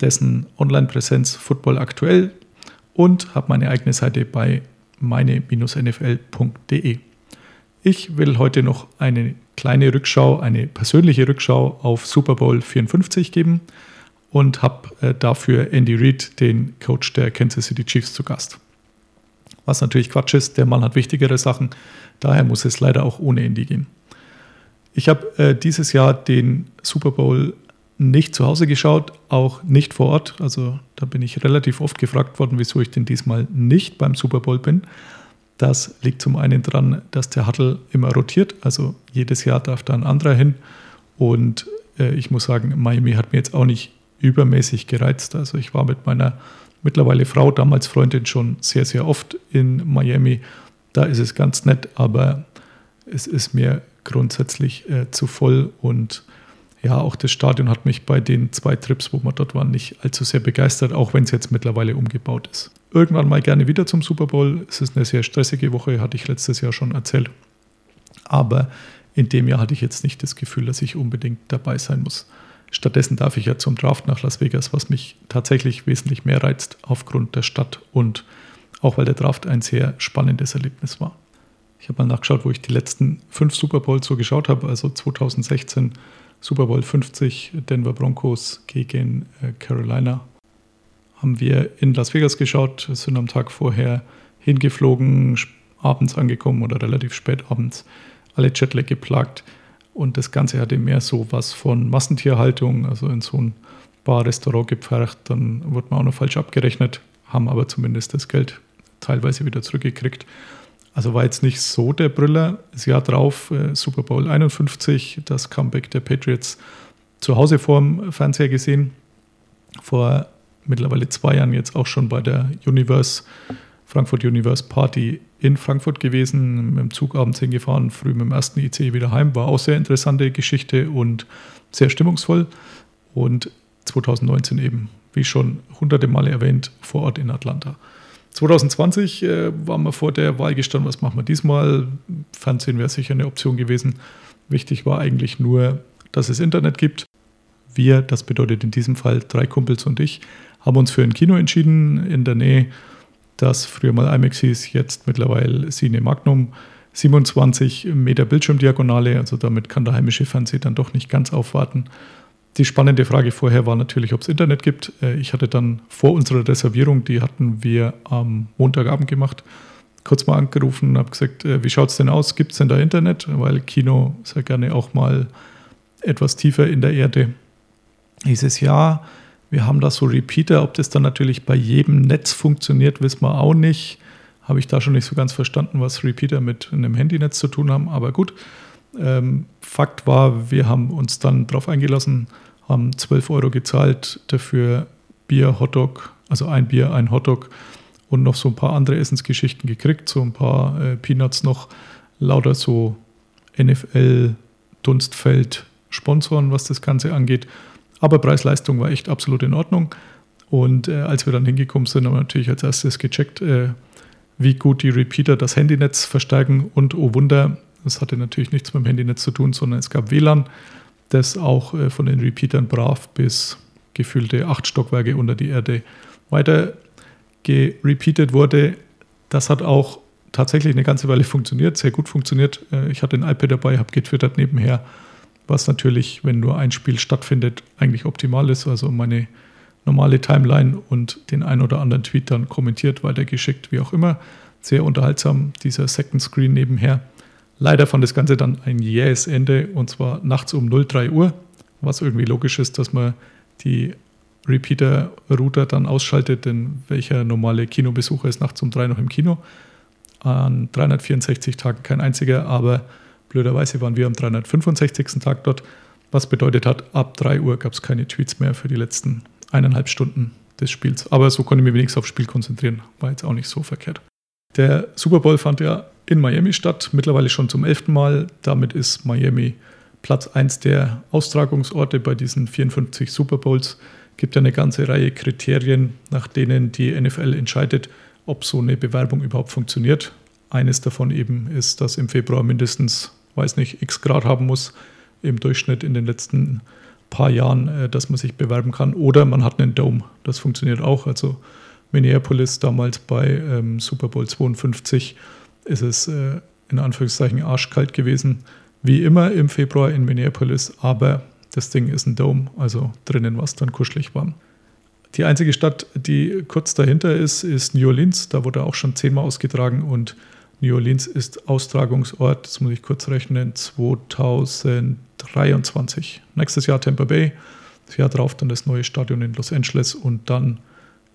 dessen Online-Präsenz Football aktuell und habe meine eigene Seite bei meine-nfl.de. Ich will heute noch eine kleine Rückschau, eine persönliche Rückschau auf Super Bowl 54 geben und habe äh, dafür Andy Reid, den Coach der Kansas City Chiefs, zu Gast was natürlich Quatsch ist. Der Mann hat wichtigere Sachen, daher muss es leider auch ohne Indy gehen. Ich habe äh, dieses Jahr den Super Bowl nicht zu Hause geschaut, auch nicht vor Ort. Also da bin ich relativ oft gefragt worden, wieso ich denn diesmal nicht beim Super Bowl bin. Das liegt zum einen daran, dass der Huddle immer rotiert. Also jedes Jahr darf da ein anderer hin. Und äh, ich muss sagen, Miami hat mir jetzt auch nicht übermäßig gereizt. Also ich war mit meiner mittlerweile Frau, damals Freundin, schon sehr, sehr oft in Miami. Da ist es ganz nett, aber es ist mir grundsätzlich äh, zu voll und ja, auch das Stadion hat mich bei den zwei Trips, wo wir dort waren, nicht allzu sehr begeistert, auch wenn es jetzt mittlerweile umgebaut ist. Irgendwann mal gerne wieder zum Super Bowl. Es ist eine sehr stressige Woche, hatte ich letztes Jahr schon erzählt. Aber in dem Jahr hatte ich jetzt nicht das Gefühl, dass ich unbedingt dabei sein muss. Stattdessen darf ich ja zum Draft nach Las Vegas, was mich tatsächlich wesentlich mehr reizt aufgrund der Stadt und auch weil der Draft ein sehr spannendes Erlebnis war. Ich habe mal nachgeschaut, wo ich die letzten fünf Super Bowls so geschaut habe. Also 2016 Super Bowl 50 Denver Broncos gegen äh, Carolina. Haben wir in Las Vegas geschaut, sind am Tag vorher hingeflogen, abends angekommen oder relativ spät abends, alle Jetlag geplagt. Und das Ganze hatte mehr so was von Massentierhaltung, also in so ein Bar-Restaurant gepfercht. Dann wurde man auch noch falsch abgerechnet, haben aber zumindest das Geld teilweise wieder zurückgekriegt. Also war jetzt nicht so der Brüller. Das Jahr drauf, äh, Super Bowl 51, das Comeback der Patriots zu Hause vorm Fernseher gesehen. Vor mittlerweile zwei Jahren jetzt auch schon bei der Universe, Frankfurt Universe Party in Frankfurt gewesen, mit dem Zug abends hingefahren, früh mit dem ersten IC wieder heim. War auch sehr interessante Geschichte und sehr stimmungsvoll. Und 2019 eben, wie schon hunderte Male erwähnt, vor Ort in Atlanta. 2020 äh, waren wir vor der Wahl gestanden, was machen wir diesmal? Fernsehen wäre sicher eine Option gewesen. Wichtig war eigentlich nur, dass es Internet gibt. Wir, das bedeutet in diesem Fall drei Kumpels und ich, haben uns für ein Kino entschieden in der Nähe das früher mal IMAX hieß, jetzt mittlerweile Cine Magnum. 27 Meter Bildschirmdiagonale, also damit kann der heimische Fernseher dann doch nicht ganz aufwarten. Die spannende Frage vorher war natürlich, ob es Internet gibt. Äh, ich hatte dann vor unserer Reservierung, die hatten wir am Montagabend gemacht, kurz mal angerufen und habe gesagt, äh, wie schaut es denn aus? Gibt es denn da Internet? Weil Kino sehr gerne auch mal etwas tiefer in der Erde. Hieß es ja, wir haben da so Repeater, ob das dann natürlich bei jedem Netz funktioniert, wissen wir auch nicht. Habe ich da schon nicht so ganz verstanden, was Repeater mit einem Handynetz zu tun haben, aber gut. Ähm, Fakt war, wir haben uns dann darauf eingelassen, haben 12 Euro gezahlt, dafür Bier, Hotdog, also ein Bier, ein Hotdog und noch so ein paar andere Essensgeschichten gekriegt, so ein paar äh, Peanuts noch, lauter so NFL, Dunstfeld, Sponsoren, was das Ganze angeht. Aber Preis-Leistung war echt absolut in Ordnung. Und äh, als wir dann hingekommen sind, haben wir natürlich als erstes gecheckt, äh, wie gut die Repeater das Handynetz verstärken. Und oh Wunder, das hatte natürlich nichts mit dem Handynetz zu tun, sondern es gab WLAN, das auch äh, von den Repeatern brav bis gefühlte acht Stockwerke unter die Erde weiter gerepeatet wurde. Das hat auch tatsächlich eine ganze Weile funktioniert, sehr gut funktioniert. Äh, ich hatte ein iPad dabei, habe getwittert nebenher was natürlich, wenn nur ein Spiel stattfindet, eigentlich optimal ist. Also meine normale Timeline und den ein oder anderen Tweet dann kommentiert, weitergeschickt, wie auch immer. Sehr unterhaltsam, dieser Second Screen nebenher. Leider fand das Ganze dann ein jähes Ende und zwar nachts um 03 Uhr, was irgendwie logisch ist, dass man die Repeater-Router dann ausschaltet, denn welcher normale Kinobesucher ist nachts um 3 noch im Kino? An 364 Tagen kein einziger, aber Blöderweise waren wir am 365. Tag dort, was bedeutet hat, ab 3 Uhr gab es keine Tweets mehr für die letzten eineinhalb Stunden des Spiels. Aber so konnte ich mich wenigstens aufs Spiel konzentrieren. War jetzt auch nicht so verkehrt. Der Super Bowl fand ja in Miami statt, mittlerweile schon zum elften Mal. Damit ist Miami Platz 1 der Austragungsorte bei diesen 54 Super Bowls. Gibt ja eine ganze Reihe Kriterien, nach denen die NFL entscheidet, ob so eine Bewerbung überhaupt funktioniert. Eines davon eben ist, dass im Februar mindestens, weiß nicht, x Grad haben muss im Durchschnitt in den letzten paar Jahren, äh, dass man sich bewerben kann. Oder man hat einen Dome. Das funktioniert auch. Also Minneapolis damals bei ähm, Super Bowl 52 ist es äh, in Anführungszeichen arschkalt gewesen. Wie immer im Februar in Minneapolis, aber das Ding ist ein Dome, also drinnen war es dann kuschelig warm. Die einzige Stadt, die kurz dahinter ist, ist New Orleans. Da wurde auch schon zehnmal ausgetragen und New Orleans ist Austragungsort, das muss ich kurz rechnen, 2023. Nächstes Jahr Tampa Bay, das Jahr drauf dann das neue Stadion in Los Angeles und dann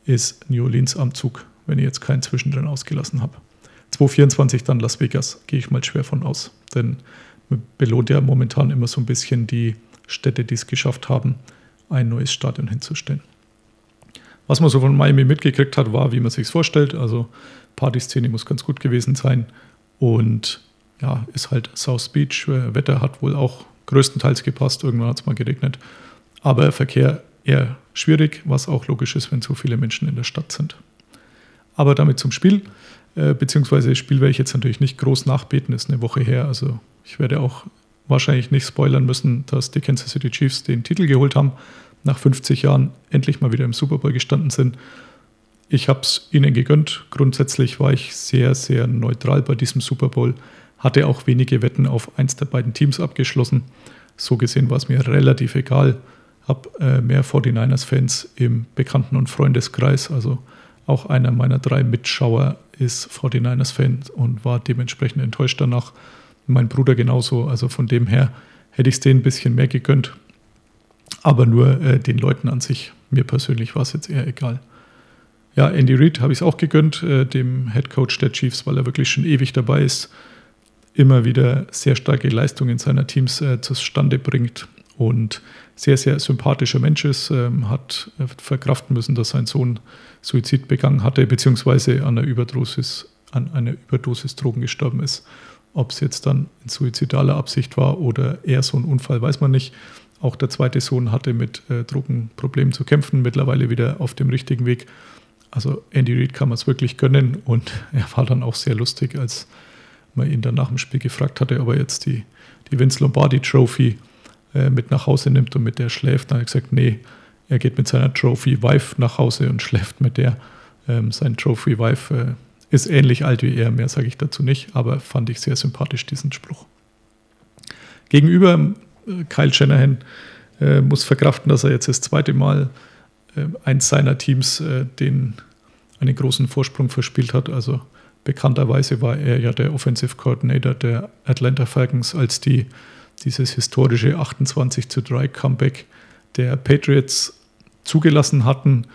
ist New Orleans am Zug, wenn ich jetzt keinen zwischendrin ausgelassen habe. 2024 dann Las Vegas, gehe ich mal schwer von aus. Denn man belohnt ja momentan immer so ein bisschen die Städte, die es geschafft haben, ein neues Stadion hinzustellen. Was man so von Miami mitgekriegt hat, war, wie man sich vorstellt. Also Partyszene muss ganz gut gewesen sein. Und ja, ist halt South Beach. Äh, Wetter hat wohl auch größtenteils gepasst. Irgendwann hat es mal geregnet. Aber Verkehr eher schwierig, was auch logisch ist, wenn so viele Menschen in der Stadt sind. Aber damit zum Spiel. Äh, beziehungsweise Spiel werde ich jetzt natürlich nicht groß nachbeten, ist eine Woche her. Also ich werde auch wahrscheinlich nicht spoilern müssen, dass die Kansas City Chiefs den Titel geholt haben, nach 50 Jahren endlich mal wieder im Super Bowl gestanden sind. Ich habe es ihnen gegönnt. Grundsätzlich war ich sehr, sehr neutral bei diesem Super Bowl. Hatte auch wenige Wetten auf eins der beiden Teams abgeschlossen. So gesehen war es mir relativ egal. Habe äh, mehr 49ers-Fans im Bekannten- und Freundeskreis. Also auch einer meiner drei Mitschauer ist 49ers-Fan und war dementsprechend enttäuscht danach mein Bruder genauso. Also von dem her hätte ich es denen ein bisschen mehr gegönnt. Aber nur äh, den Leuten an sich. Mir persönlich war es jetzt eher egal. Ja, Andy Reid habe ich es auch gegönnt, äh, dem Head Coach der Chiefs, weil er wirklich schon ewig dabei ist. Immer wieder sehr starke Leistungen seiner Teams äh, zustande bringt und sehr, sehr sympathischer Mensch ist. Ähm, hat äh, verkraften müssen, dass sein Sohn Suizid begangen hatte, beziehungsweise an einer Überdosis, an einer Überdosis Drogen gestorben ist. Ob es jetzt dann in suizidaler Absicht war oder eher so ein Unfall, weiß man nicht. Auch der zweite Sohn hatte mit äh, Drogenproblemen zu kämpfen, mittlerweile wieder auf dem richtigen Weg. Also Andy Reid kann man es wirklich gönnen und er war dann auch sehr lustig, als man ihn dann nach dem Spiel gefragt hatte, ob er jetzt die, die Vince Lombardi Trophy äh, mit nach Hause nimmt und mit der schläft. Dann hat er gesagt, nee, er geht mit seiner Trophy Wife nach Hause und schläft mit der. Ähm, sein Trophy Wife äh, ist ähnlich alt wie er, mehr sage ich dazu nicht, aber fand ich sehr sympathisch, diesen Spruch. Gegenüber äh, Kyle Shanahan äh, muss verkraften, dass er jetzt das zweite Mal äh, eins seiner Teams den einen großen Vorsprung verspielt hat. Also bekannterweise war er ja der Offensive Coordinator der Atlanta Falcons, als die dieses historische 28 zu 3 Comeback der Patriots zugelassen hatten.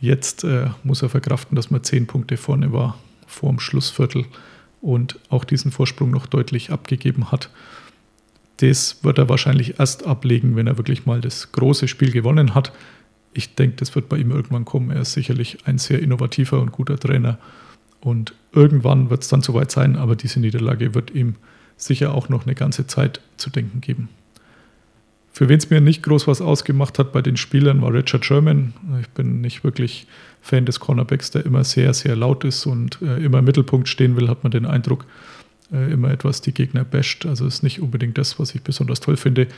Jetzt äh, muss er verkraften, dass man zehn Punkte vorne war vor dem Schlussviertel und auch diesen Vorsprung noch deutlich abgegeben hat. Das wird er wahrscheinlich erst ablegen, wenn er wirklich mal das große Spiel gewonnen hat. Ich denke, das wird bei ihm irgendwann kommen. Er ist sicherlich ein sehr innovativer und guter Trainer. Und irgendwann wird es dann soweit sein, aber diese Niederlage wird ihm sicher auch noch eine ganze Zeit zu denken geben. Für wen es mir nicht groß was ausgemacht hat bei den Spielern, war Richard Sherman. Ich bin nicht wirklich Fan des Cornerbacks, der immer sehr, sehr laut ist und äh, immer im Mittelpunkt stehen will, hat man den Eindruck, äh, immer etwas die Gegner basht. Also ist nicht unbedingt das, was ich besonders toll finde.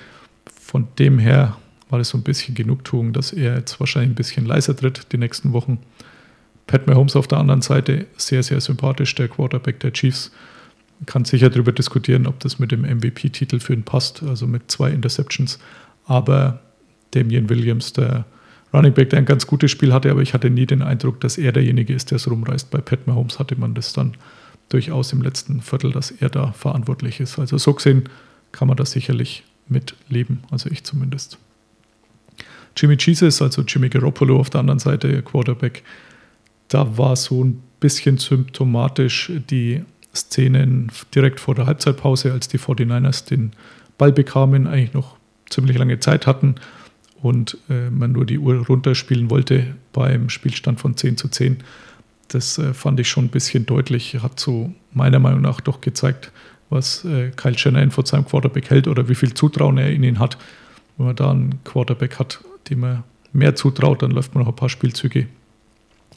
Von dem her war das so ein bisschen Genugtuung, dass er jetzt wahrscheinlich ein bisschen leiser tritt die nächsten Wochen. Pat Mahomes auf der anderen Seite, sehr, sehr sympathisch, der Quarterback der Chiefs. Kann sicher darüber diskutieren, ob das mit dem MVP-Titel für ihn passt, also mit zwei Interceptions. Aber Damian Williams, der Running Back, der ein ganz gutes Spiel hatte, aber ich hatte nie den Eindruck, dass er derjenige ist, der es rumreißt. Bei Pat Mahomes hatte man das dann durchaus im letzten Viertel, dass er da verantwortlich ist. Also so gesehen kann man das sicherlich mitleben, also ich zumindest. Jimmy Jesus, also Jimmy Garoppolo auf der anderen Seite, Quarterback, da war so ein bisschen symptomatisch die Szenen direkt vor der Halbzeitpause, als die 49ers den Ball bekamen, eigentlich noch ziemlich lange Zeit hatten und äh, man nur die Uhr runterspielen wollte beim Spielstand von 10 zu 10. Das äh, fand ich schon ein bisschen deutlich, hat so meiner Meinung nach doch gezeigt, was äh, Kyle Shanahan von seinem Quarterback hält oder wie viel Zutrauen er in ihn hat. Wenn man da einen Quarterback hat, dem er mehr zutraut, dann läuft man noch ein paar Spielzüge.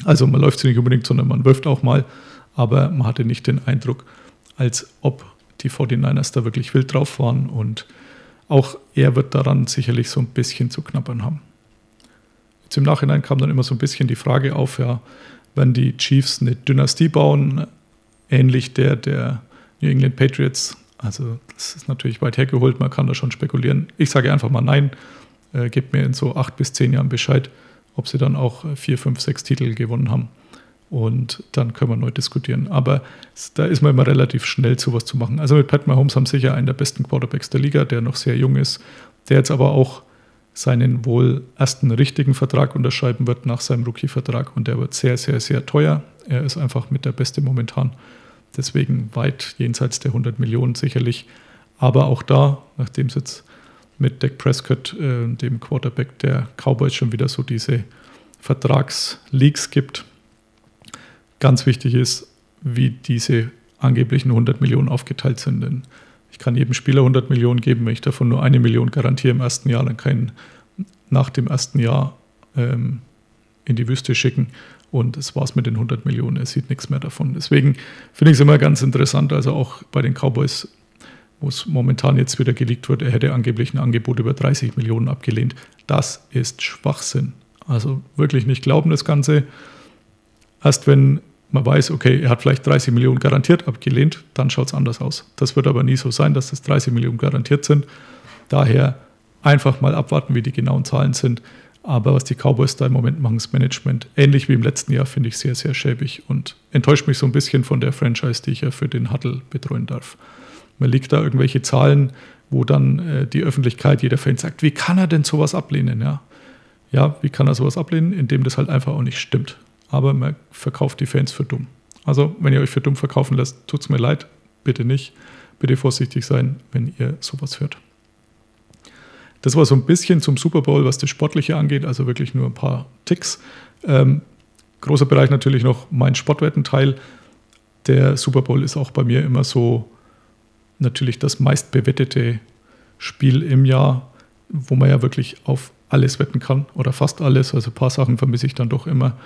Also man läuft sie nicht unbedingt, sondern man wirft auch mal, aber man hatte nicht den Eindruck, als ob die 49ers da wirklich wild drauf waren und auch er wird daran sicherlich so ein bisschen zu knabbern haben. Jetzt im Nachhinein kam dann immer so ein bisschen die Frage auf, ja, wenn die Chiefs eine Dynastie bauen, ähnlich der der New England Patriots, also das ist natürlich weit hergeholt, man kann da schon spekulieren. Ich sage einfach mal nein, äh, gebt mir in so acht bis zehn Jahren Bescheid, ob sie dann auch vier, fünf, sechs Titel gewonnen haben. Und dann können wir neu diskutieren. Aber da ist man immer relativ schnell, sowas zu machen. Also mit Pat Mahomes haben sicher einen der besten Quarterbacks der Liga, der noch sehr jung ist, der jetzt aber auch seinen wohl ersten richtigen Vertrag unterschreiben wird nach seinem Rookie-Vertrag. Und der wird sehr, sehr, sehr teuer. Er ist einfach mit der Beste momentan. Deswegen weit jenseits der 100 Millionen sicherlich. Aber auch da, nachdem es jetzt mit Dak Prescott, äh, dem Quarterback der Cowboys, schon wieder so diese Vertragsleaks gibt, ganz wichtig ist, wie diese angeblichen 100 Millionen aufgeteilt sind. Denn ich kann jedem Spieler 100 Millionen geben, wenn ich davon nur eine Million garantiere im ersten Jahr, dann kann ich nach dem ersten Jahr ähm, in die Wüste schicken und es war's mit den 100 Millionen. Er sieht nichts mehr davon. Deswegen finde ich es immer ganz interessant, also auch bei den Cowboys, wo es momentan jetzt wieder geleakt wird, er hätte angeblich ein Angebot über 30 Millionen abgelehnt. Das ist Schwachsinn. Also wirklich nicht glauben, das Ganze. Erst wenn man weiß, okay, er hat vielleicht 30 Millionen garantiert abgelehnt, dann schaut es anders aus. Das wird aber nie so sein, dass das 30 Millionen garantiert sind. Daher einfach mal abwarten, wie die genauen Zahlen sind. Aber was die Cowboys da im Moment machen, das Management, ähnlich wie im letzten Jahr, finde ich sehr, sehr schäbig und enttäuscht mich so ein bisschen von der Franchise, die ich ja für den Huddle betreuen darf. Man liegt da irgendwelche Zahlen, wo dann äh, die Öffentlichkeit, jeder Fan sagt, wie kann er denn sowas ablehnen? Ja? ja, wie kann er sowas ablehnen? Indem das halt einfach auch nicht stimmt aber man verkauft die Fans für dumm. Also, wenn ihr euch für dumm verkaufen lässt, es mir leid, bitte nicht. Bitte vorsichtig sein, wenn ihr sowas hört. Das war so ein bisschen zum Super Bowl, was das Sportliche angeht, also wirklich nur ein paar Ticks. Ähm, großer Bereich natürlich noch mein Sportwettenteil. Der Super Bowl ist auch bei mir immer so natürlich das meistbewettete Spiel im Jahr, wo man ja wirklich auf alles wetten kann oder fast alles. Also ein paar Sachen vermisse ich dann doch immer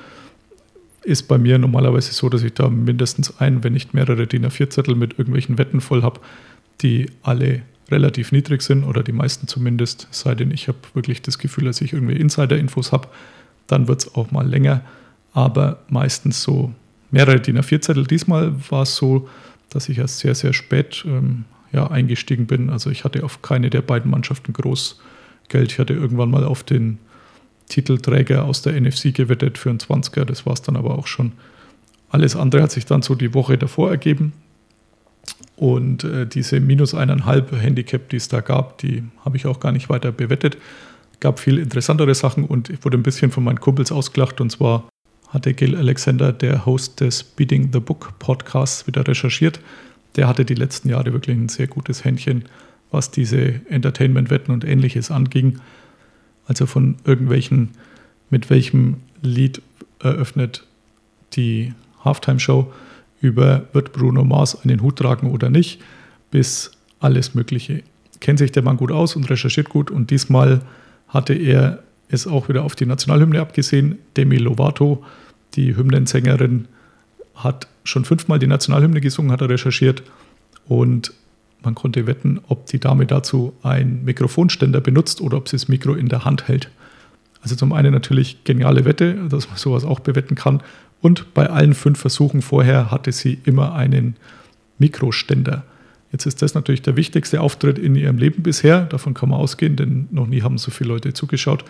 ist bei mir normalerweise so, dass ich da mindestens ein, wenn nicht mehrere DIN A4-Zettel mit irgendwelchen Wetten voll habe, die alle relativ niedrig sind oder die meisten zumindest, sei denn ich habe wirklich das Gefühl, dass ich irgendwie Insider-Infos habe, dann wird es auch mal länger, aber meistens so mehrere DIN A4-Zettel. Diesmal war es so, dass ich erst sehr, sehr spät ähm, ja, eingestiegen bin. Also ich hatte auf keine der beiden Mannschaften groß Geld. Ich hatte irgendwann mal auf den Titelträger aus der NFC gewettet für einen 20er. Das war es dann aber auch schon. Alles andere hat sich dann so die Woche davor ergeben. Und äh, diese minus eineinhalb Handicap, die es da gab, die habe ich auch gar nicht weiter bewettet. Gab viel interessantere Sachen und ich wurde ein bisschen von meinen Kumpels ausgelacht. Und zwar hatte Gil Alexander, der Host des Beating the Book Podcasts, wieder recherchiert. Der hatte die letzten Jahre wirklich ein sehr gutes Händchen, was diese Entertainment-Wetten und ähnliches anging also von irgendwelchen, mit welchem Lied eröffnet die Halftime-Show, über wird Bruno Mars einen Hut tragen oder nicht, bis alles Mögliche. Kennt sich der Mann gut aus und recherchiert gut und diesmal hatte er es auch wieder auf die Nationalhymne abgesehen. Demi Lovato, die Hymnensängerin, hat schon fünfmal die Nationalhymne gesungen, hat er recherchiert und man konnte wetten, ob die Dame dazu einen Mikrofonständer benutzt oder ob sie das Mikro in der Hand hält. Also zum einen natürlich geniale Wette, dass man sowas auch bewetten kann. Und bei allen fünf Versuchen vorher hatte sie immer einen Mikroständer. Jetzt ist das natürlich der wichtigste Auftritt in ihrem Leben bisher. Davon kann man ausgehen, denn noch nie haben so viele Leute zugeschaut.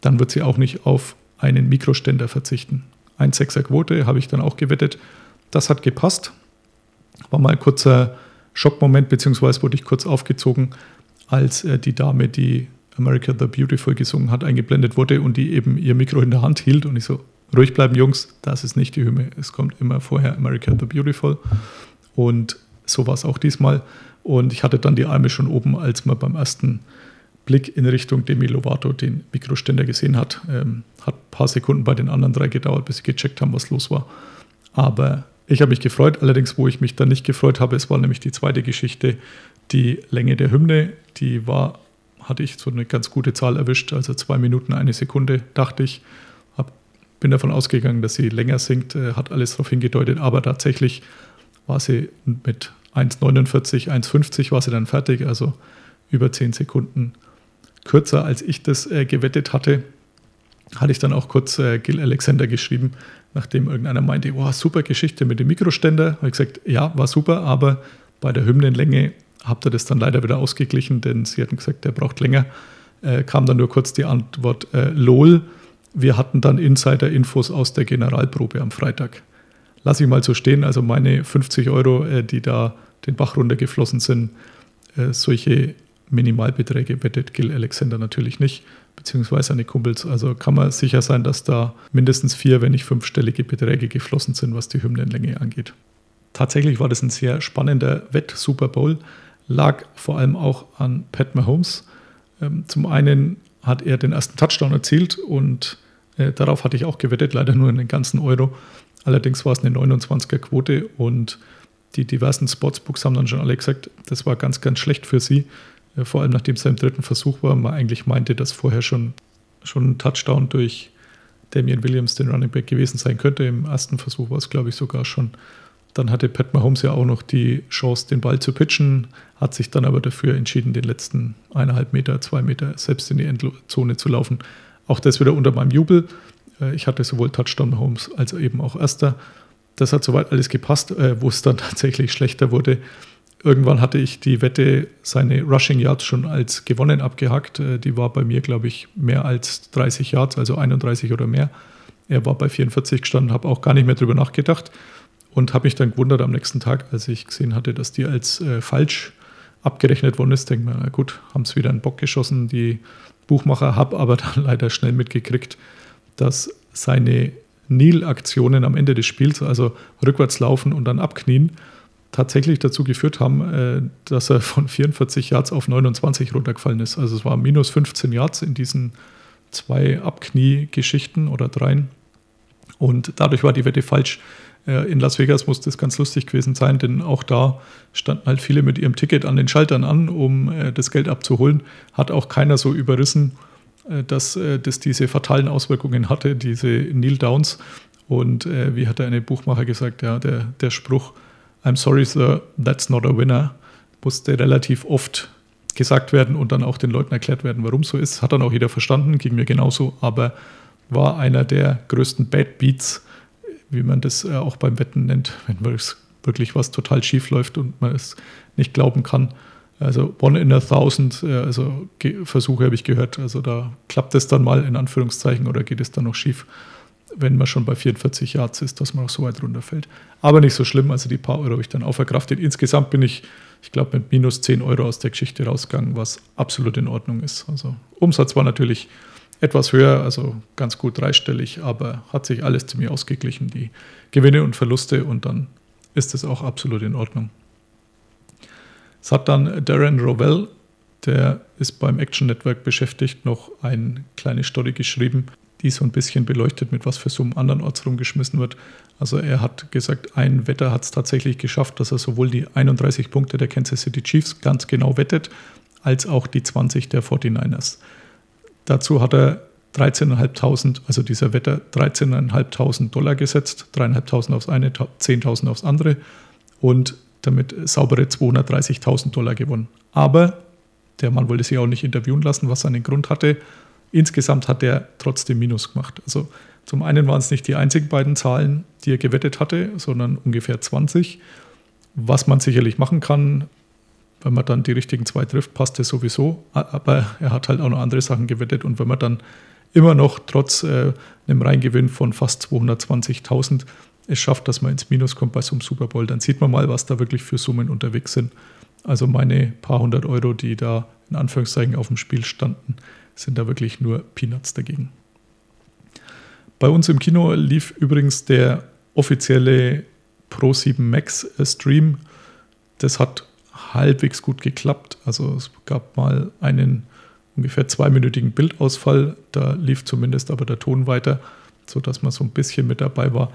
Dann wird sie auch nicht auf einen Mikroständer verzichten. Ein Sechser Quote habe ich dann auch gewettet. Das hat gepasst. War mal ein kurzer Schockmoment, beziehungsweise wurde ich kurz aufgezogen, als äh, die Dame, die America the Beautiful gesungen hat, eingeblendet wurde und die eben ihr Mikro in der Hand hielt und ich so, ruhig bleiben Jungs, das ist nicht die Hymne, es kommt immer vorher America the Beautiful und so war es auch diesmal und ich hatte dann die Arme schon oben, als wir beim ersten Blick in Richtung Demi Lovato den Mikroständer gesehen hat. Ähm, hat ein paar Sekunden bei den anderen drei gedauert, bis sie gecheckt haben, was los war. Aber ich habe mich gefreut. Allerdings, wo ich mich dann nicht gefreut habe, es war nämlich die zweite Geschichte, die Länge der Hymne. Die war, hatte ich so eine ganz gute Zahl erwischt, also zwei Minuten, eine Sekunde, dachte ich. Hab, bin davon ausgegangen, dass sie länger singt, äh, hat alles darauf hingedeutet, aber tatsächlich war sie mit 1,49, 1,50 war sie dann fertig, also über 10 Sekunden kürzer, als ich das äh, gewettet hatte. Hatte ich dann auch kurz äh, Gil Alexander geschrieben, nachdem irgendeiner meinte, wow, super Geschichte mit dem Mikroständer. Habe ich gesagt, ja, war super, aber bei der Hymnenlänge habt ihr das dann leider wieder ausgeglichen, denn sie hatten gesagt, der braucht länger. Äh, kam dann nur kurz die Antwort, äh, LOL. Wir hatten dann Insider-Infos aus der Generalprobe am Freitag. Lass ich mal so stehen, also meine 50 Euro, äh, die da den Bach runtergeflossen sind, äh, solche Minimalbeträge wettet Gil Alexander natürlich nicht, beziehungsweise seine Kumpels. Also kann man sicher sein, dass da mindestens vier, wenn nicht fünfstellige Beträge geflossen sind, was die Hymnenlänge angeht. Tatsächlich war das ein sehr spannender Wett-Super Bowl, lag vor allem auch an Pat Mahomes. Ähm, zum einen hat er den ersten Touchdown erzielt und äh, darauf hatte ich auch gewettet, leider nur einen ganzen Euro. Allerdings war es eine 29er Quote und die diversen Sportsbooks haben dann schon alle gesagt, das war ganz, ganz schlecht für sie. Äh, vor allem nachdem es im dritten Versuch war, man eigentlich meinte, dass vorher schon, schon ein Touchdown durch Damian Williams, den Running Back, gewesen sein könnte. Im ersten Versuch war es, glaube ich, sogar schon. Dann hatte Pat Mahomes ja auch noch die Chance, den Ball zu pitchen, hat sich dann aber dafür entschieden, den letzten eineinhalb Meter, zwei Meter selbst in die Endzone zu laufen. Auch das wieder unter meinem Jubel. Äh, ich hatte sowohl Touchdown Mahomes als eben auch Erster. Das hat soweit alles gepasst, äh, wo es dann tatsächlich schlechter wurde Irgendwann hatte ich die Wette, seine Rushing Yards schon als gewonnen abgehackt. Äh, die war bei mir, glaube ich, mehr als 30 Yards, also 31 oder mehr. Er war bei 44 gestanden, habe auch gar nicht mehr drüber nachgedacht und habe mich dann gewundert am nächsten Tag, als ich gesehen hatte, dass die als äh, falsch abgerechnet worden ist. Denke mir, na gut, haben es wieder einen Bock geschossen, die Buchmacher, habe aber dann leider schnell mitgekriegt, dass seine Kneel-Aktionen am Ende des Spiels, also rückwärts laufen und dann abknien, tatsächlich dazu geführt haben, äh, dass er von 44 Yards auf 29 runtergefallen ist. Also es war minus 15 Yards in diesen zwei Abknie-Geschichten oder dreien. Und dadurch war die Wette falsch. Äh, in Las Vegas muss das ganz lustig gewesen sein, denn auch da standen halt viele mit ihrem Ticket an den Schaltern an, um äh, das Geld abzuholen. Hat auch keiner so überrissen, dass das diese fatalen Auswirkungen hatte, diese Kneel Downs. Und wie hat der eine Buchmacher gesagt, ja, der, der Spruch, I'm sorry, sir, that's not a winner, musste relativ oft gesagt werden und dann auch den Leuten erklärt werden, warum so ist. Hat dann auch jeder verstanden, ging mir genauso, aber war einer der größten Bad Beats, wie man das äh, auch beim Wetten nennt, wenn wirklich was total schief läuft und man es nicht glauben kann. Also one in a thousand, äh, also Versuche habe ich gehört. Also da klappt es dann mal in Anführungszeichen oder geht es dann noch schief wenn man schon bei 44 Yards ist, dass man auch so weit runterfällt. Aber nicht so schlimm, also die paar Euro habe ich dann auferkraftet. Insgesamt bin ich, ich glaube, mit minus 10 Euro aus der Geschichte rausgegangen, was absolut in Ordnung ist. Also Umsatz war natürlich etwas höher, also ganz gut dreistellig, aber hat sich alles zu mir ausgeglichen, die Gewinne und Verluste und dann ist es auch absolut in Ordnung. Es hat dann Darren Rovell, der ist beim Action Network beschäftigt, noch eine kleine Story geschrieben, die so ein bisschen beleuchtet, mit was für Summen andernorts rumgeschmissen wird. Also er hat gesagt, ein Wetter hat es tatsächlich geschafft, dass er sowohl die 31 Punkte der Kansas City Chiefs ganz genau wettet, als auch die 20 der 49ers. Dazu hat er 13.500, also dieser Wetter, 13.500 Dollar gesetzt, 3.500 aufs eine, 10.000 aufs andere und damit saubere 230.000 Dollar gewonnen. Aber der Mann wollte sich auch nicht interviewen lassen, was seinen Grund hatte. Insgesamt hat er trotzdem Minus gemacht. Also zum einen waren es nicht die einzigen beiden Zahlen, die er gewettet hatte, sondern ungefähr 20. Was man sicherlich machen kann, wenn man dann die richtigen zwei trifft, passt es sowieso. Aber er hat halt auch noch andere Sachen gewettet. Und wenn man dann immer noch trotz äh, einem Reingewinn von fast 220.000 es schafft, dass man ins Minus kommt bei so einem Super Bowl, dann sieht man mal, was da wirklich für Summen unterwegs sind. Also meine paar hundert Euro, die da in Anführungszeichen auf dem Spiel standen, sind da wirklich nur Peanuts dagegen. Bei uns im Kino lief übrigens der offizielle Pro 7 Max Stream. Das hat halbwegs gut geklappt. Also es gab mal einen ungefähr zweiminütigen Bildausfall. Da lief zumindest aber der Ton weiter, sodass man so ein bisschen mit dabei war.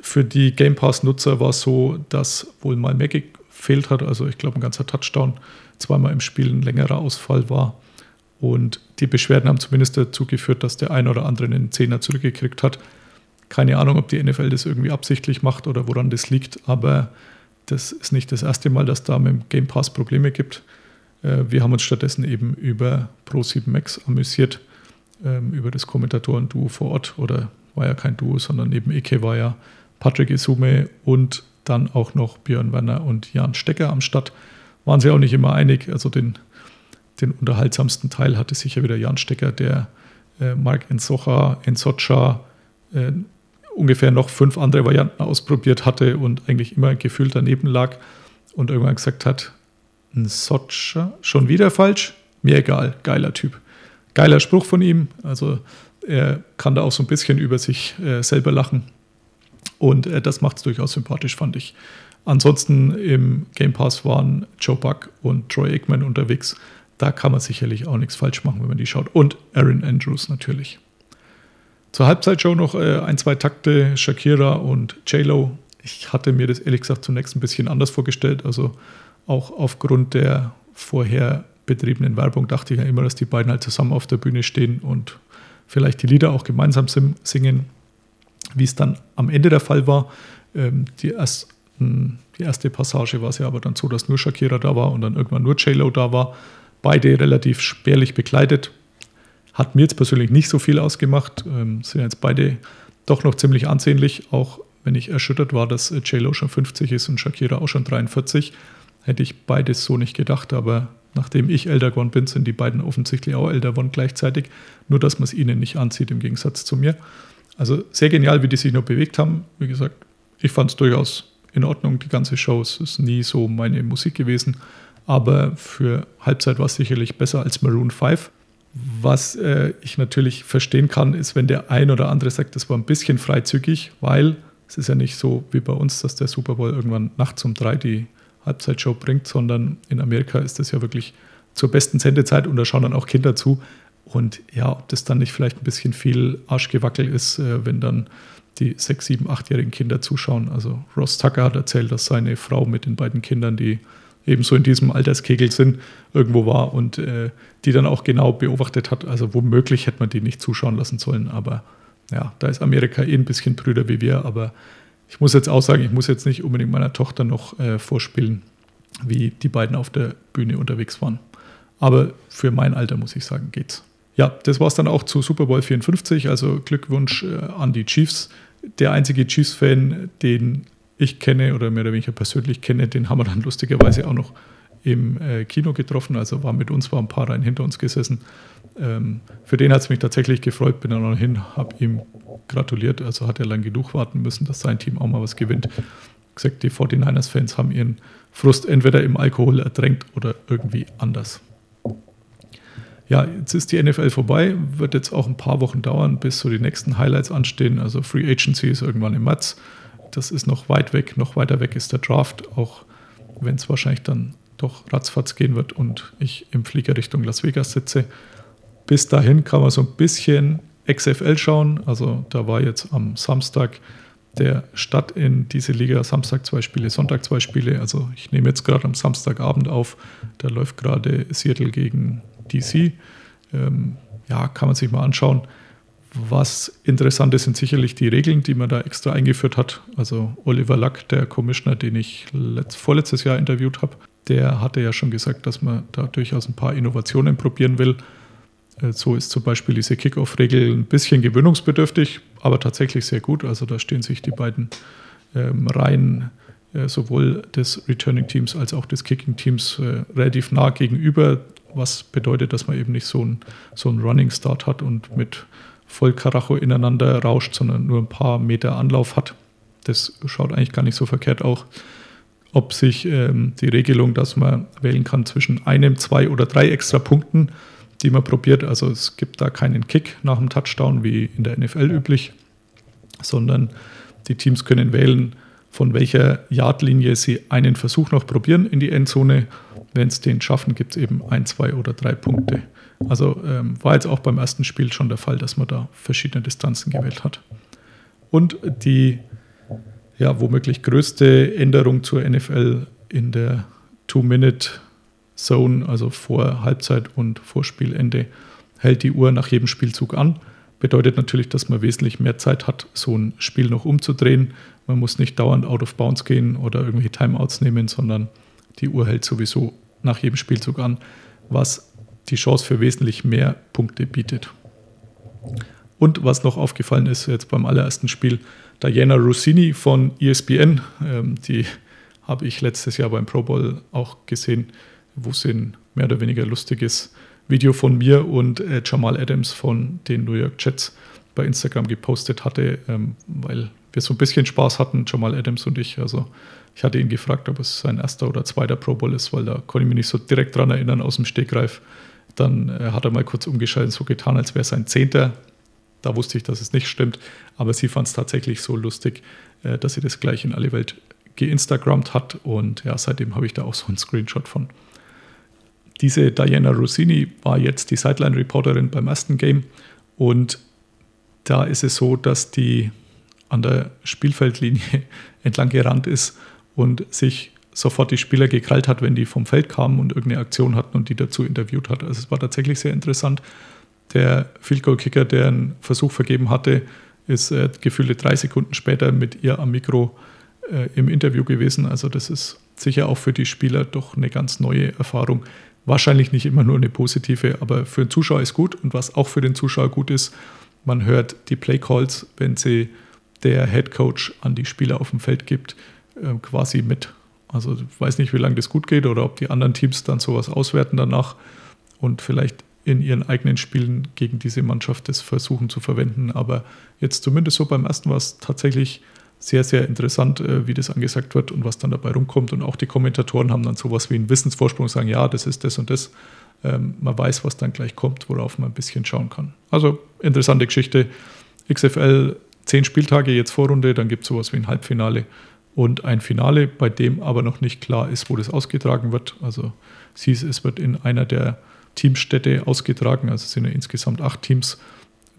Für die Game Pass-Nutzer war es so, dass wohl mal mehr gefehlt hat. Also ich glaube, ein ganzer Touchdown, zweimal im Spiel ein längerer Ausfall war. Und die Beschwerden haben zumindest dazu geführt, dass der ein oder andere einen Zehner zurückgekriegt hat. Keine Ahnung, ob die NFL das irgendwie absichtlich macht oder woran das liegt, aber das ist nicht das erste Mal, dass da mit dem Game Pass Probleme gibt. Äh, wir haben uns stattdessen eben über Pro7 Max amüsiert, ähm, über das Kommentatoren-Duo vor Ort. Oder war ja kein Duo, sondern neben Ike war ja Patrick Isume und dann auch noch Björn Werner und Jan Stecker am Start. Waren sie auch nicht immer einig. Also den, den unterhaltsamsten Teil hatte sicher wieder Jan Stecker, der äh, Mark Ensocha, Ensocha, äh, ungefähr noch fünf andere Varianten ausprobiert hatte und eigentlich immer gefühlt daneben lag und irgendwann gesagt hat, ein Socha, schon wieder falsch? Mir egal, geiler Typ. Geiler Spruch von ihm, also er kann da auch so ein bisschen über sich äh, selber lachen und äh, das macht es durchaus sympathisch, fand ich. Ansonsten im Game Pass waren Joe Buck und Troy Aikman unterwegs. Da kann man sicherlich auch nichts falsch machen, wenn man die schaut. Und Aaron Andrews natürlich. Zur Halbzeitshow noch äh, ein, zwei Takte Shakira und J-Lo. Ich hatte mir das ehrlich gesagt zunächst ein bisschen anders vorgestellt. Also auch aufgrund der vorher betriebenen Werbung dachte ich ja immer, dass die beiden halt zusammen auf der Bühne stehen und vielleicht die Lieder auch gemeinsam singen. Wie es dann am Ende der Fall war, ähm, die, ersten, die erste Passage war es ja aber dann so, dass nur Shakira da war und dann irgendwann nur J-Lo da war. Beide relativ spärlich bekleidet, hat mir jetzt persönlich nicht so viel ausgemacht. Ähm, sind jetzt beide doch noch ziemlich ansehnlich, auch wenn ich erschüttert war, dass äh, J-Lo schon 50 ist und Shakira auch schon 43. Hätte ich beides so nicht gedacht, aber nachdem ich älter geworden bin, sind die beiden offensichtlich auch älter geworden gleichzeitig. Nur, dass man es ihnen nicht anzieht im Gegensatz zu mir. Also sehr genial, wie die sich noch bewegt haben. Wie gesagt, ich fand es durchaus in Ordnung, die ganze Show. Ist nie so meine Musik gewesen. Aber für Halbzeit war es sicherlich besser als Maroon 5. Was äh, ich natürlich verstehen kann, ist, wenn der ein oder andere sagt, das war ein bisschen freizügig, weil es ist ja nicht so wie bei uns, dass der Super Bowl irgendwann nachts um drei die Halbzeitshow bringt, sondern in Amerika ist das ja wirklich zur besten Sendezeit und da schauen dann auch Kinder zu. Und ja, ob das dann nicht vielleicht ein bisschen viel Arschgewackel ist, äh, wenn dann die sechs, sieben, achtjährigen Kinder zuschauen. Also Ross Tucker hat erzählt, dass seine Frau mit den beiden Kindern, die ebenso in diesem Alterskegel sind, irgendwo war und äh, die dann auch genau beobachtet hat. Also womöglich hätte man die nicht zuschauen lassen sollen, aber ja, da ist Amerika eh ein bisschen brüder wie wir, aber ich muss jetzt auch sagen, ich muss jetzt nicht unbedingt meiner Tochter noch äh, vorspielen, wie die beiden auf der Bühne unterwegs waren. Aber für mein Alter muss ich sagen, geht's. Ja, das war es dann auch zu Super Bowl 54. Also Glückwunsch äh, an die Chiefs. Der einzige Chiefs-Fan, den ich kenne oder mehr oder weniger persönlich kenne, den haben wir dann lustigerweise auch noch im äh, Kino getroffen. Also war mit uns, war ein paar Reihen hinter uns gesessen. Ähm, für den hat es mich tatsächlich gefreut, bin dann noch hin, habe ihm gratuliert. Also hat er lang genug warten müssen, dass sein Team auch mal was gewinnt. Gesagt, die 49ers-Fans haben ihren Frust entweder im Alkohol ertränkt oder irgendwie anders. Ja, jetzt ist die NFL vorbei, wird jetzt auch ein paar Wochen dauern, bis so die nächsten Highlights anstehen. Also Free Agency ist irgendwann im März das ist noch weit weg, noch weiter weg ist der Draft, auch wenn es wahrscheinlich dann doch ratzfatz gehen wird und ich im Flieger Richtung Las Vegas sitze. Bis dahin kann man so ein bisschen XFL schauen. Also da war jetzt am Samstag der Start in diese Liga. Samstag zwei Spiele, Sonntag zwei Spiele. Also ich nehme jetzt gerade am Samstagabend auf. Da läuft gerade Seattle gegen DC. Ähm, ja, kann man sich mal anschauen. Was interessant ist, sind sicherlich die Regeln, die man da extra eingeführt hat. Also Oliver Lack, der Commissioner, den ich letzt, vorletztes Jahr interviewt habe, der hatte ja schon gesagt, dass man da durchaus ein paar Innovationen probieren will. Äh, so ist zum Beispiel diese Kickoff-Regel ein bisschen gewöhnungsbedürftig, aber tatsächlich sehr gut. Also da stehen sich die beiden ähm, Reihen äh, sowohl des Returning Teams als auch des Kicking Teams äh, relativ nah gegenüber, was bedeutet, dass man eben nicht so einen so Running Start hat und mit voll Karacho ineinander rauscht, sondern nur ein paar Meter Anlauf hat. Das schaut eigentlich gar nicht so verkehrt auch. Ob sich ähm, die Regelung, dass man wählen kann zwischen einem, zwei oder drei extra Punkten, die man probiert, also es gibt da keinen Kick nach dem Touchdown wie in der NFL üblich, sondern die Teams können wählen, von welcher Yardlinie sie einen Versuch noch probieren in die Endzone. Wenn es den schaffen, gibt es eben ein, zwei oder drei Punkte. Also ähm, war jetzt auch beim ersten Spiel schon der Fall, dass man da verschiedene Distanzen gewählt hat. Und die ja, womöglich größte Änderung zur NFL in der Two-Minute-Zone, also vor Halbzeit und vor Spielende, hält die Uhr nach jedem Spielzug an. Bedeutet natürlich, dass man wesentlich mehr Zeit hat, so ein Spiel noch umzudrehen. Man muss nicht dauernd out of bounds gehen oder irgendwelche Timeouts nehmen, sondern die Uhr hält sowieso nach jedem Spielzug an, was die Chance für wesentlich mehr Punkte bietet. Und was noch aufgefallen ist jetzt beim allerersten Spiel, Diana Rossini von ESPN, ähm, die habe ich letztes Jahr beim Pro Bowl auch gesehen, wo sie ein mehr oder weniger lustiges Video von mir und äh, Jamal Adams von den New York Jets bei Instagram gepostet hatte, ähm, weil wir so ein bisschen Spaß hatten, Jamal Adams und ich. Also ich hatte ihn gefragt, ob es sein erster oder zweiter Pro Bowl ist, weil da konnte ich mich nicht so direkt dran erinnern aus dem Stegreif. Dann äh, hat er mal kurz umgeschaltet, so getan, als wäre es sein zehnter. Da wusste ich, dass es nicht stimmt, aber sie fand es tatsächlich so lustig, äh, dass sie das gleich in alle Welt geinstagrammt hat und ja, seitdem habe ich da auch so einen Screenshot von. Diese Diana Rossini war jetzt die Sideline-Reporterin beim ersten Game und da ist es so, dass die an der Spielfeldlinie entlang gerannt ist und sich sofort die Spieler gekrallt hat, wenn die vom Feld kamen und irgendeine Aktion hatten und die dazu interviewt hat. Also es war tatsächlich sehr interessant. Der Field Goal Kicker, der einen Versuch vergeben hatte, ist äh, gefühlte drei Sekunden später mit ihr am Mikro äh, im Interview gewesen. Also das ist sicher auch für die Spieler doch eine ganz neue Erfahrung. Wahrscheinlich nicht immer nur eine positive, aber für den Zuschauer ist gut. Und was auch für den Zuschauer gut ist, man hört die Play Calls, wenn sie der Head Coach an die Spieler auf dem Feld gibt, äh, quasi mit. Also ich weiß nicht, wie lange das gut geht oder ob die anderen Teams dann sowas auswerten danach und vielleicht in ihren eigenen Spielen gegen diese Mannschaft das versuchen zu verwenden. Aber jetzt zumindest so beim ersten war es tatsächlich sehr, sehr interessant, äh, wie das angesagt wird und was dann dabei rumkommt. Und auch die Kommentatoren haben dann sowas wie einen Wissensvorsprung, sagen, ja, das ist das und das. Ähm, man weiß, was dann gleich kommt, worauf man ein bisschen schauen kann. Also interessante Geschichte. XFL zehn Spieltage, jetzt Vorrunde, dann gibt es sowas wie ein Halbfinale und ein Finale, bei dem aber noch nicht klar ist, wo das ausgetragen wird. Also es hieß, es wird in einer der Teamstädte ausgetragen. Also es sind ja insgesamt acht Teams,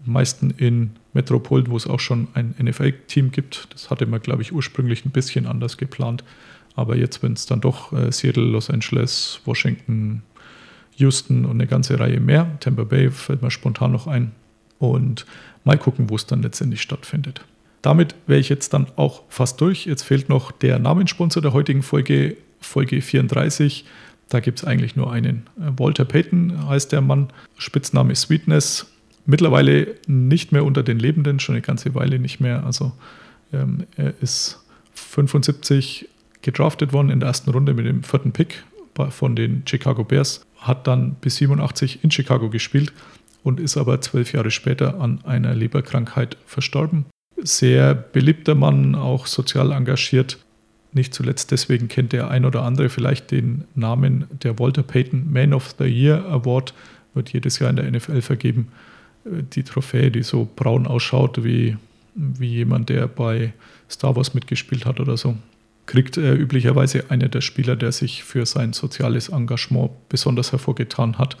meisten in Metropolen, wo es auch schon ein NFL-Team gibt. Das hatte man, glaube ich, ursprünglich ein bisschen anders geplant. Aber jetzt, wenn es dann doch äh, Seattle, Los Angeles, Washington, Houston und eine ganze Reihe mehr, Tampa Bay fällt mir spontan noch ein. Und mal gucken, wo es dann letztendlich stattfindet. Damit wäre ich jetzt dann auch fast durch. Jetzt fehlt noch der Namenssponsor der heutigen Folge, Folge 34. Da gibt es eigentlich nur einen. Walter Payton heißt der Mann, Spitzname Sweetness. Mittlerweile nicht mehr unter den Lebenden, schon eine ganze Weile nicht mehr. Also ähm, er ist 75 gedraftet worden in der ersten Runde mit dem vierten Pick von den Chicago Bears, hat dann bis 87 in Chicago gespielt und ist aber zwölf Jahre später an einer Leberkrankheit verstorben. Sehr beliebter Mann, auch sozial engagiert, nicht zuletzt deswegen kennt der ein oder andere vielleicht den Namen der Walter Payton Man of the Year Award, wird jedes Jahr in der NFL vergeben. Äh, die Trophäe, die so braun ausschaut wie, wie jemand, der bei Star Wars mitgespielt hat oder so, kriegt äh, üblicherweise einer der Spieler, der sich für sein soziales Engagement besonders hervorgetan hat.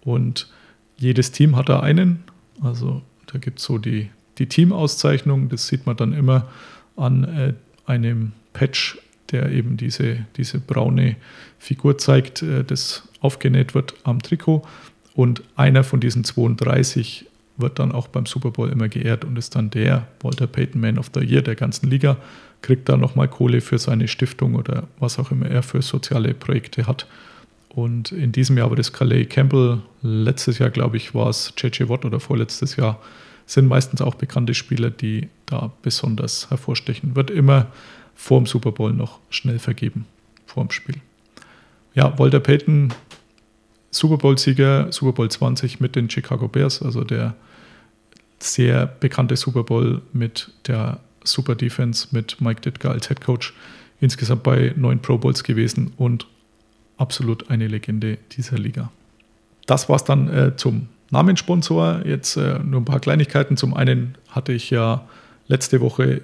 Und jedes Team hat da einen. Also da gibt es so die, die Teamauszeichnung, das sieht man dann immer an äh, einem Patch, der eben diese, diese braune Figur zeigt, äh, das aufgenäht wird am Trikot. Und einer von diesen 32 wird dann auch beim Super Bowl immer geehrt und ist dann der Walter Payton Man of the Year der ganzen Liga, kriegt da nochmal Kohle für seine Stiftung oder was auch immer er für soziale Projekte hat. Und in diesem Jahr war das Calais Campbell, letztes Jahr glaube ich war es JJ Watt oder vorletztes Jahr, sind meistens auch bekannte Spieler, die da besonders hervorstechen. Wird immer vor dem Super Bowl noch schnell vergeben, vor dem Spiel. Ja, Walter Payton, Super Bowl-Sieger, Super Bowl 20 mit den Chicago Bears, also der sehr bekannte Super Bowl mit der Super Defense, mit Mike Ditka als Head Coach. Insgesamt bei neun Pro Bowls gewesen und absolut eine Legende dieser Liga. Das war es dann äh, zum Namenssponsor. Jetzt äh, nur ein paar Kleinigkeiten. Zum einen hatte ich ja letzte Woche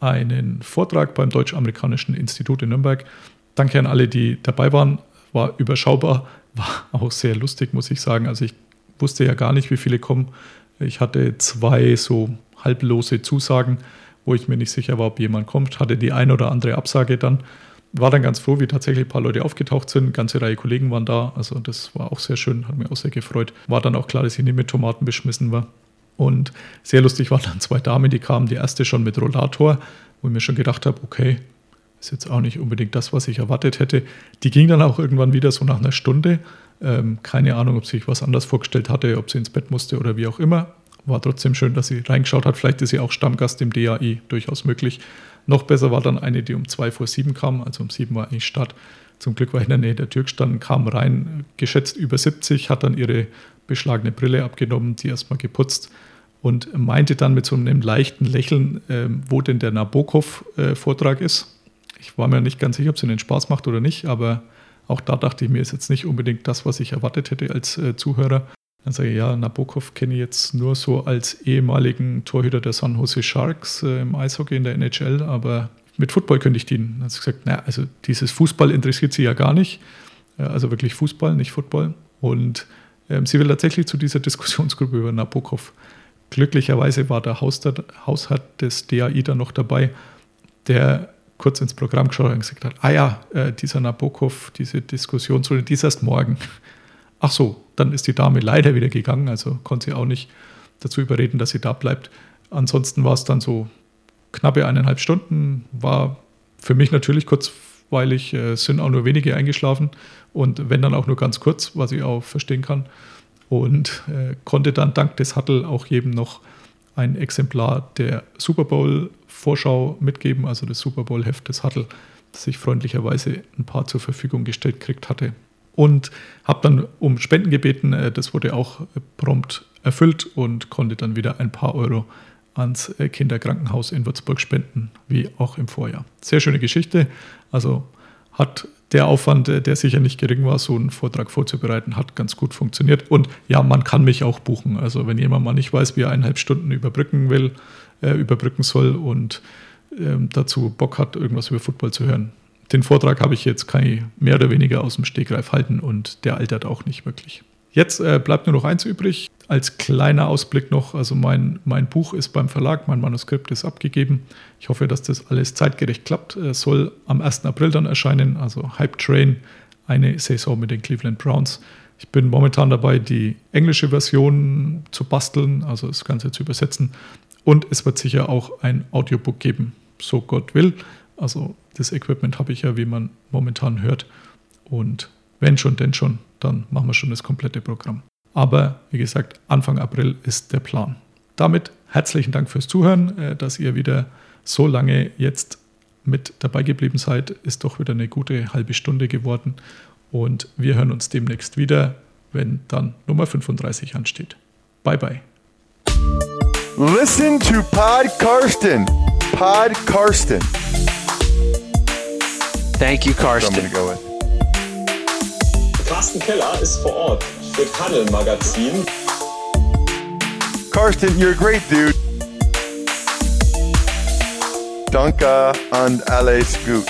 einen Vortrag beim Deutsch-Amerikanischen Institut in Nürnberg. Danke an alle, die dabei waren. War überschaubar, war auch sehr lustig, muss ich sagen. Also ich wusste ja gar nicht, wie viele kommen. Ich hatte zwei so halblose Zusagen, wo ich mir nicht sicher war, ob jemand kommt. Hatte die eine oder andere Absage dann. War dann ganz froh, wie tatsächlich ein paar Leute aufgetaucht sind. Eine ganze Reihe Kollegen waren da. Also das war auch sehr schön, hat mir auch sehr gefreut. War dann auch klar, dass ich nicht mit Tomaten beschmissen war. Und sehr lustig waren dann zwei Damen, die kamen. Die erste schon mit Rollator, wo ich mir schon gedacht habe, okay, ist jetzt auch nicht unbedingt das, was ich erwartet hätte. Die ging dann auch irgendwann wieder so nach einer Stunde. Ähm, keine Ahnung, ob sie sich was anders vorgestellt hatte, ob sie ins Bett musste oder wie auch immer. War trotzdem schön, dass sie reingeschaut hat. Vielleicht ist sie auch Stammgast im DAI, durchaus möglich. Noch besser war dann eine, die um zwei vor sieben kam, also um sieben war eigentlich Start. Zum Glück war ich in der Nähe der Tür gestanden, kam rein, geschätzt über 70, hat dann ihre beschlagene Brille abgenommen, die erstmal geputzt und meinte dann mit so einem leichten Lächeln, äh, wo denn der Nabokov-Vortrag äh, ist. Ich war mir nicht ganz sicher, ob es ihnen Spaß macht oder nicht, aber auch da dachte ich mir, ist jetzt nicht unbedingt das, was ich erwartet hätte als äh, Zuhörer. Dann sage ich, ja, Nabokov kenne ich jetzt nur so als ehemaligen Torhüter der San Jose Sharks äh, im Eishockey in der NHL, aber mit Football könnte ich dienen. Dann hat sie gesagt, naja, also dieses Fußball interessiert sie ja gar nicht. Also wirklich Fußball, nicht Football. Und ähm, sie will tatsächlich zu dieser Diskussionsgruppe über Nabokov. Glücklicherweise war der Hausherr des DAI da noch dabei, der kurz ins Programm geschaut hat und gesagt hat, ah ja, äh, dieser Nabokov, diese Diskussionsrunde, die ist erst morgen. Ach so, dann ist die Dame leider wieder gegangen, also konnte sie auch nicht dazu überreden, dass sie da bleibt. Ansonsten war es dann so knappe eineinhalb Stunden, war für mich natürlich kurzweilig, äh, sind auch nur wenige eingeschlafen und wenn dann auch nur ganz kurz, was ich auch verstehen kann. Und äh, konnte dann dank des Huttle auch jedem noch ein Exemplar der Super Bowl-Vorschau mitgeben, also das Super Bowl-Heft des Huttle, das ich freundlicherweise ein paar zur Verfügung gestellt gekriegt hatte. Und habe dann um Spenden gebeten, äh, das wurde auch prompt erfüllt und konnte dann wieder ein paar Euro ans äh, Kinderkrankenhaus in Würzburg spenden, wie auch im Vorjahr. Sehr schöne Geschichte. Also hat der Aufwand, äh, der sicher nicht gering war, so einen Vortrag vorzubereiten, hat ganz gut funktioniert. Und ja, man kann mich auch buchen. Also wenn jemand mal nicht weiß, wie er eineinhalb Stunden überbrücken will, äh, überbrücken soll und ähm, dazu Bock hat, irgendwas über Football zu hören. Den Vortrag habe ich jetzt, kann ich mehr oder weniger aus dem Stegreif halten und der altert auch nicht wirklich. Jetzt äh, bleibt nur noch eins übrig. Als kleiner Ausblick noch, also mein, mein Buch ist beim Verlag, mein Manuskript ist abgegeben. Ich hoffe, dass das alles zeitgerecht klappt. Es soll am 1. April dann erscheinen, also Hype Train, eine Saison mit den Cleveland Browns. Ich bin momentan dabei, die englische Version zu basteln, also das Ganze zu übersetzen. Und es wird sicher auch ein Audiobook geben, so Gott will. Also das Equipment habe ich ja, wie man momentan hört. Und wenn schon, denn schon, dann machen wir schon das komplette Programm. Aber wie gesagt, Anfang April ist der Plan. Damit herzlichen Dank fürs Zuhören, äh, dass ihr wieder so lange jetzt mit dabei geblieben seid. Ist doch wieder eine gute halbe Stunde geworden. Und wir hören uns demnächst wieder, wenn dann Nummer 35 ansteht. Bye bye. Listen to Pod Karsten. Pod Karsten. Thank you, So I'm Karsten. gonna go with. Carsten Keller ist vor Ort für Tunnel Magazin. Karsten, you're a great dude. Danke and alles gut.